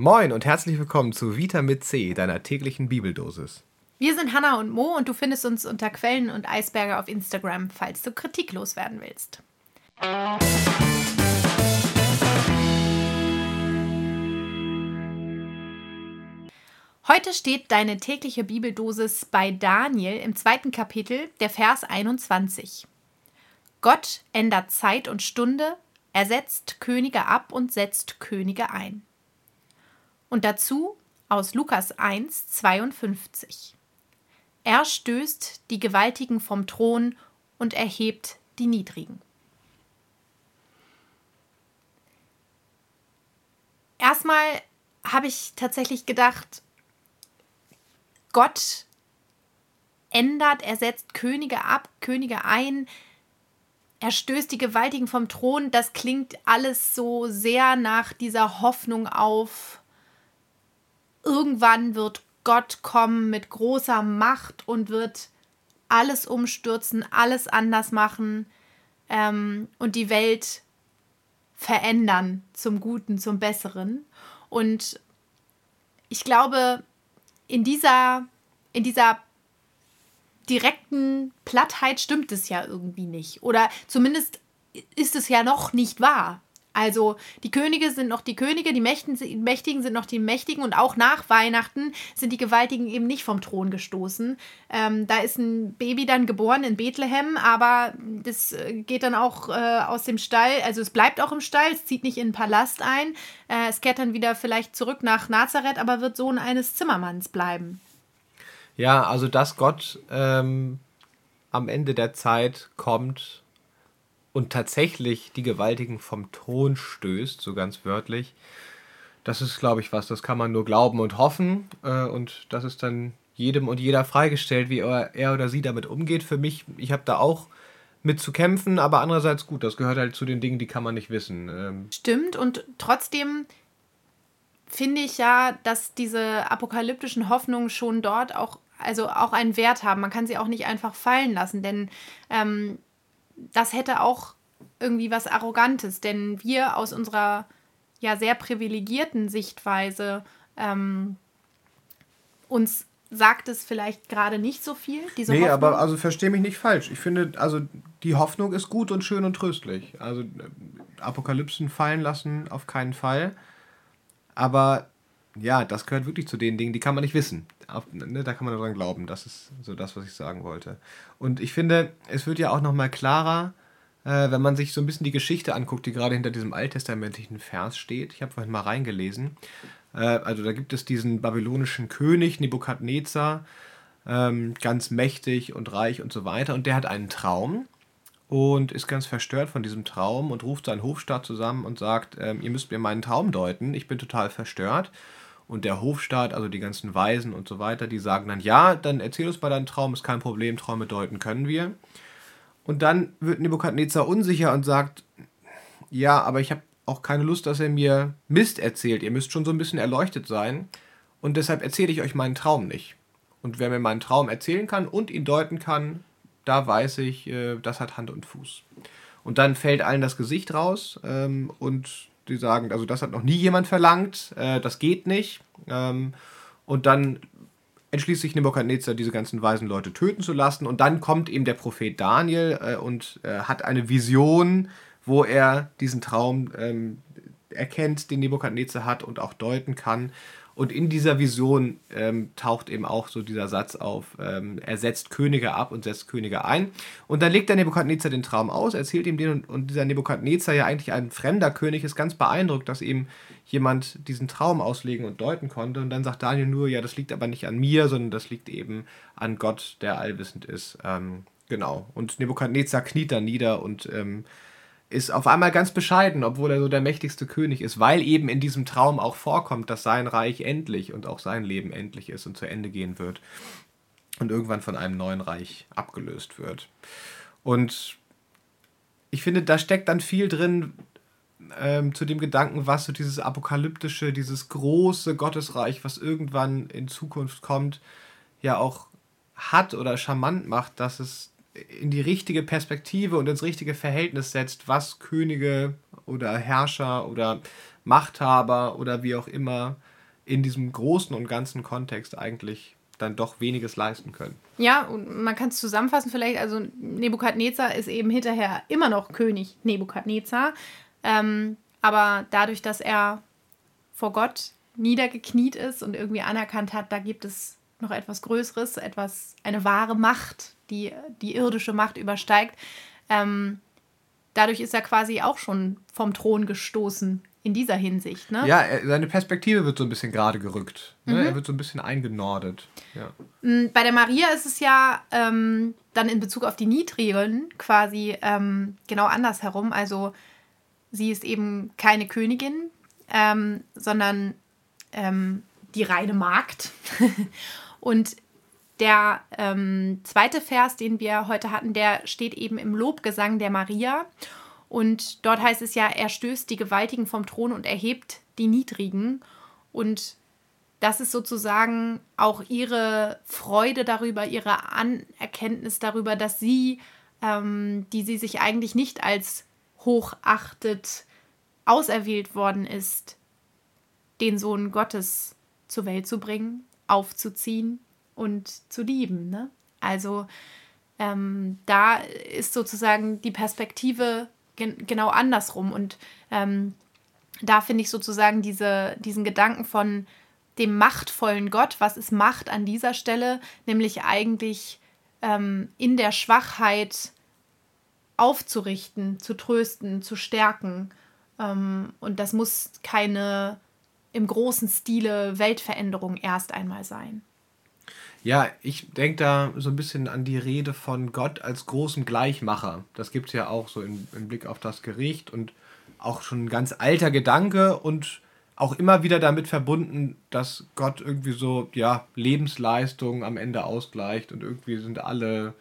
Moin und herzlich willkommen zu Vita mit C, deiner täglichen Bibeldosis. Wir sind Hanna und Mo und du findest uns unter Quellen und Eisberge auf Instagram, falls du kritiklos werden willst. Heute steht deine tägliche Bibeldosis bei Daniel im zweiten Kapitel, der Vers 21. Gott ändert Zeit und Stunde, er setzt Könige ab und setzt Könige ein. Und dazu aus Lukas 1, 52. Er stößt die Gewaltigen vom Thron und erhebt die Niedrigen. Erstmal habe ich tatsächlich gedacht, Gott ändert, er setzt Könige ab, Könige ein, er stößt die Gewaltigen vom Thron. Das klingt alles so sehr nach dieser Hoffnung auf, irgendwann wird Gott kommen mit großer Macht und wird alles umstürzen, alles anders machen ähm, und die Welt verändern zum Guten, zum Besseren. Und ich glaube, in dieser, in dieser direkten Plattheit stimmt es ja irgendwie nicht. Oder zumindest ist es ja noch nicht wahr. Also die Könige sind noch die Könige, die Mächtigen sind noch die Mächtigen und auch nach Weihnachten sind die Gewaltigen eben nicht vom Thron gestoßen. Ähm, da ist ein Baby dann geboren in Bethlehem, aber das äh, geht dann auch äh, aus dem Stall, also es bleibt auch im Stall, es zieht nicht in den Palast ein, äh, es kehrt dann wieder vielleicht zurück nach Nazareth, aber wird Sohn eines Zimmermanns bleiben. Ja, also dass Gott ähm, am Ende der Zeit kommt und tatsächlich die Gewaltigen vom Thron stößt, so ganz wörtlich, das ist, glaube ich, was, das kann man nur glauben und hoffen. Äh, und das ist dann jedem und jeder freigestellt, wie er, er oder sie damit umgeht. Für mich, ich habe da auch mit zu kämpfen, aber andererseits gut, das gehört halt zu den Dingen, die kann man nicht wissen. Ähm Stimmt, und trotzdem finde ich ja, dass diese apokalyptischen Hoffnungen schon dort auch also auch einen Wert haben. Man kann sie auch nicht einfach fallen lassen, denn ähm, das hätte auch irgendwie was Arrogantes, denn wir aus unserer ja sehr privilegierten Sichtweise ähm, uns sagt es vielleicht gerade nicht so viel. Diese nee, Hoffnung. aber also verstehe mich nicht falsch. Ich finde, also die Hoffnung ist gut und schön und tröstlich. Also Apokalypsen fallen lassen auf keinen Fall. Aber ja, das gehört wirklich zu den Dingen, die kann man nicht wissen. Ne, da kann man daran glauben. Das ist so das, was ich sagen wollte. Und ich finde, es wird ja auch nochmal klarer, äh, wenn man sich so ein bisschen die Geschichte anguckt, die gerade hinter diesem alttestamentlichen Vers steht. Ich habe vorhin mal reingelesen. Äh, also da gibt es diesen babylonischen König Nebukadnezar, ähm, ganz mächtig und reich und so weiter. Und der hat einen Traum und ist ganz verstört von diesem Traum und ruft seinen Hofstaat zusammen und sagt, ähm, ihr müsst mir meinen Traum deuten, ich bin total verstört. Und der Hofstaat, also die ganzen Weisen und so weiter, die sagen dann, ja, dann erzähl uns mal deinen Traum, ist kein Problem, Träume deuten können wir. Und dann wird Nebukadnezar unsicher und sagt, ja, aber ich habe auch keine Lust, dass er mir Mist erzählt. Ihr müsst schon so ein bisschen erleuchtet sein. Und deshalb erzähle ich euch meinen Traum nicht. Und wer mir meinen Traum erzählen kann und ihn deuten kann, da weiß ich, äh, das hat Hand und Fuß. Und dann fällt allen das Gesicht raus ähm, und die sagen, also das hat noch nie jemand verlangt, äh, das geht nicht. Ähm, und dann entschließt sich Nebukadnezar, diese ganzen weisen Leute töten zu lassen. Und dann kommt eben der Prophet Daniel äh, und äh, hat eine Vision, wo er diesen Traum ähm, erkennt, den Nebukadnezar hat und auch deuten kann. Und in dieser Vision ähm, taucht eben auch so dieser Satz auf, ähm, er setzt Könige ab und setzt Könige ein. Und dann legt der Nebukadnezar den Traum aus, erzählt ihm den und, und dieser Nebukadnezar ja eigentlich ein fremder König ist ganz beeindruckt, dass ihm jemand diesen Traum auslegen und deuten konnte. Und dann sagt Daniel nur, ja, das liegt aber nicht an mir, sondern das liegt eben an Gott, der allwissend ist. Ähm, genau. Und Nebukadnezar kniet dann nieder und ähm, ist auf einmal ganz bescheiden, obwohl er so der mächtigste König ist, weil eben in diesem Traum auch vorkommt, dass sein Reich endlich und auch sein Leben endlich ist und zu Ende gehen wird und irgendwann von einem neuen Reich abgelöst wird. Und ich finde, da steckt dann viel drin ähm, zu dem Gedanken, was so dieses apokalyptische, dieses große Gottesreich, was irgendwann in Zukunft kommt, ja auch hat oder charmant macht, dass es in die richtige Perspektive und ins richtige Verhältnis setzt, was Könige oder Herrscher oder Machthaber oder wie auch immer in diesem großen und ganzen Kontext eigentlich dann doch weniges leisten können. Ja, und man kann es zusammenfassen vielleicht, also Nebukadnezar ist eben hinterher immer noch König Nebukadnezar, ähm, aber dadurch, dass er vor Gott niedergekniet ist und irgendwie anerkannt hat, da gibt es noch etwas Größeres, etwas, eine wahre Macht, die die irdische Macht übersteigt. Ähm, dadurch ist er quasi auch schon vom Thron gestoßen in dieser Hinsicht. Ne? Ja, er, seine Perspektive wird so ein bisschen gerade gerückt. Ne? Mhm. Er wird so ein bisschen eingenordet. Ja. Mm, bei der Maria ist es ja ähm, dann in Bezug auf die Niedrigen quasi ähm, genau andersherum. Also sie ist eben keine Königin, ähm, sondern ähm, die reine Magd. Und der ähm, zweite Vers, den wir heute hatten, der steht eben im Lobgesang der Maria. Und dort heißt es ja, er stößt die Gewaltigen vom Thron und erhebt die Niedrigen. Und das ist sozusagen auch ihre Freude darüber, ihre Anerkenntnis darüber, dass sie, ähm, die sie sich eigentlich nicht als hochachtet, auserwählt worden ist, den Sohn Gottes zur Welt zu bringen, aufzuziehen und zu lieben. Ne? Also ähm, da ist sozusagen die Perspektive gen genau andersrum. Und ähm, da finde ich sozusagen diese, diesen Gedanken von dem machtvollen Gott, was ist Macht an dieser Stelle, nämlich eigentlich ähm, in der Schwachheit aufzurichten, zu trösten, zu stärken. Ähm, und das muss keine im großen Stile Weltveränderung erst einmal sein. Ja, ich denke da so ein bisschen an die Rede von Gott als großem Gleichmacher. Das gibt es ja auch so im, im Blick auf das Gericht und auch schon ein ganz alter Gedanke und auch immer wieder damit verbunden, dass Gott irgendwie so, ja, Lebensleistungen am Ende ausgleicht und irgendwie sind alle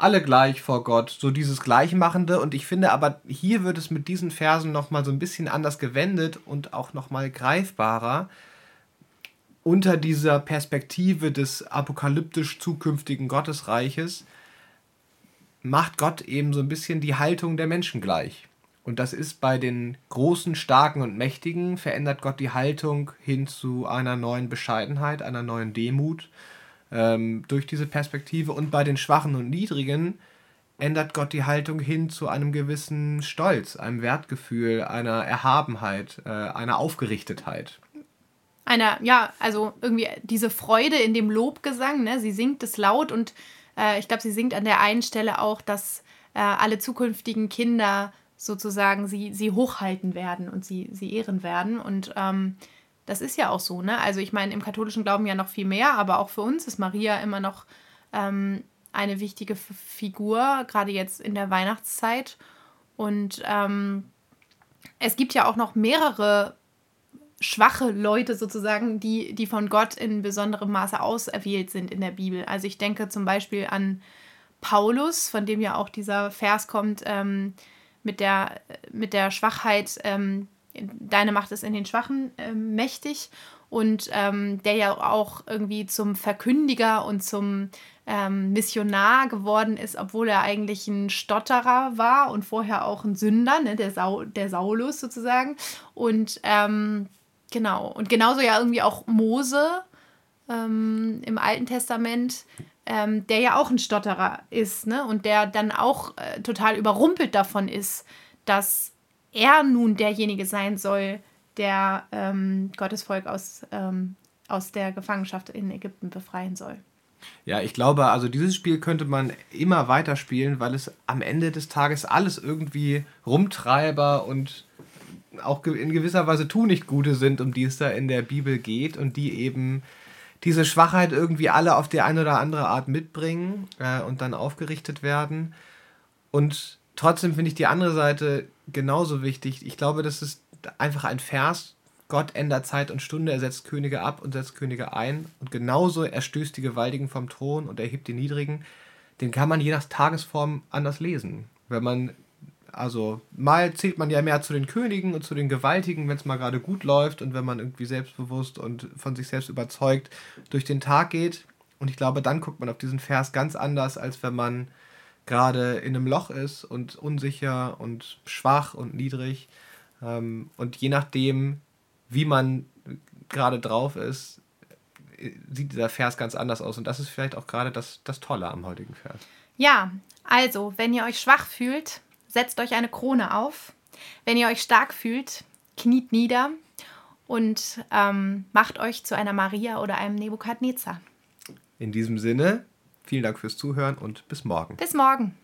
alle gleich vor Gott, so dieses Gleichmachende. Und ich finde aber, hier wird es mit diesen Versen nochmal so ein bisschen anders gewendet und auch nochmal greifbarer unter dieser Perspektive des apokalyptisch zukünftigen Gottesreiches macht Gott eben so ein bisschen die Haltung der Menschen gleich. Und das ist bei den Großen, Starken und Mächtigen, verändert Gott die Haltung hin zu einer neuen Bescheidenheit, einer neuen Demut ähm, durch diese Perspektive. Und bei den Schwachen und Niedrigen ändert Gott die Haltung hin zu einem gewissen Stolz, einem Wertgefühl, einer Erhabenheit, äh, einer Aufgerichtetheit. Einer, ja, also irgendwie diese Freude in dem Lobgesang, ne? sie singt es laut und äh, ich glaube, sie singt an der einen Stelle auch, dass äh, alle zukünftigen Kinder sozusagen sie, sie hochhalten werden und sie, sie ehren werden. Und ähm, das ist ja auch so, ne? Also ich meine, im katholischen Glauben ja noch viel mehr, aber auch für uns ist Maria immer noch ähm, eine wichtige F Figur, gerade jetzt in der Weihnachtszeit. Und ähm, es gibt ja auch noch mehrere schwache Leute sozusagen, die, die von Gott in besonderem Maße auserwählt sind in der Bibel. Also ich denke zum Beispiel an Paulus, von dem ja auch dieser Vers kommt, ähm, mit, der, mit der Schwachheit ähm, deine Macht ist in den Schwachen äh, mächtig und ähm, der ja auch irgendwie zum Verkündiger und zum ähm, Missionar geworden ist, obwohl er eigentlich ein Stotterer war und vorher auch ein Sünder, ne, der, Sau der Saulus sozusagen. Und ähm, genau, und genauso ja irgendwie auch Mose ähm, im Alten Testament, ähm, der ja auch ein Stotterer ist, ne? Und der dann auch äh, total überrumpelt davon ist, dass er nun derjenige sein soll, der ähm, Gottes Volk aus, ähm, aus der Gefangenschaft in Ägypten befreien soll. Ja, ich glaube, also dieses Spiel könnte man immer weiter spielen, weil es am Ende des Tages alles irgendwie Rumtreiber und auch in gewisser Weise tu nicht Gute sind, um die es da in der Bibel geht und die eben diese Schwachheit irgendwie alle auf die eine oder andere Art mitbringen äh, und dann aufgerichtet werden. Und trotzdem finde ich die andere Seite genauso wichtig. Ich glaube, das ist einfach ein Vers. Gott ändert Zeit und Stunde, er setzt Könige ab und setzt Könige ein. Und genauso er stößt die Gewaltigen vom Thron und erhebt die Niedrigen. Den kann man je nach Tagesform anders lesen. Wenn man, also mal zählt man ja mehr zu den Königen und zu den Gewaltigen, wenn es mal gerade gut läuft und wenn man irgendwie selbstbewusst und von sich selbst überzeugt durch den Tag geht. Und ich glaube, dann guckt man auf diesen Vers ganz anders, als wenn man gerade in einem Loch ist und unsicher und schwach und niedrig. Ähm, und je nachdem, wie man gerade drauf ist, sieht dieser Vers ganz anders aus. Und das ist vielleicht auch gerade das, das Tolle am heutigen Vers. Ja, also, wenn ihr euch schwach fühlt, setzt euch eine Krone auf. Wenn ihr euch stark fühlt, kniet nieder und ähm, macht euch zu einer Maria oder einem Nebukadnezar. In diesem Sinne, vielen Dank fürs Zuhören und bis morgen. Bis morgen.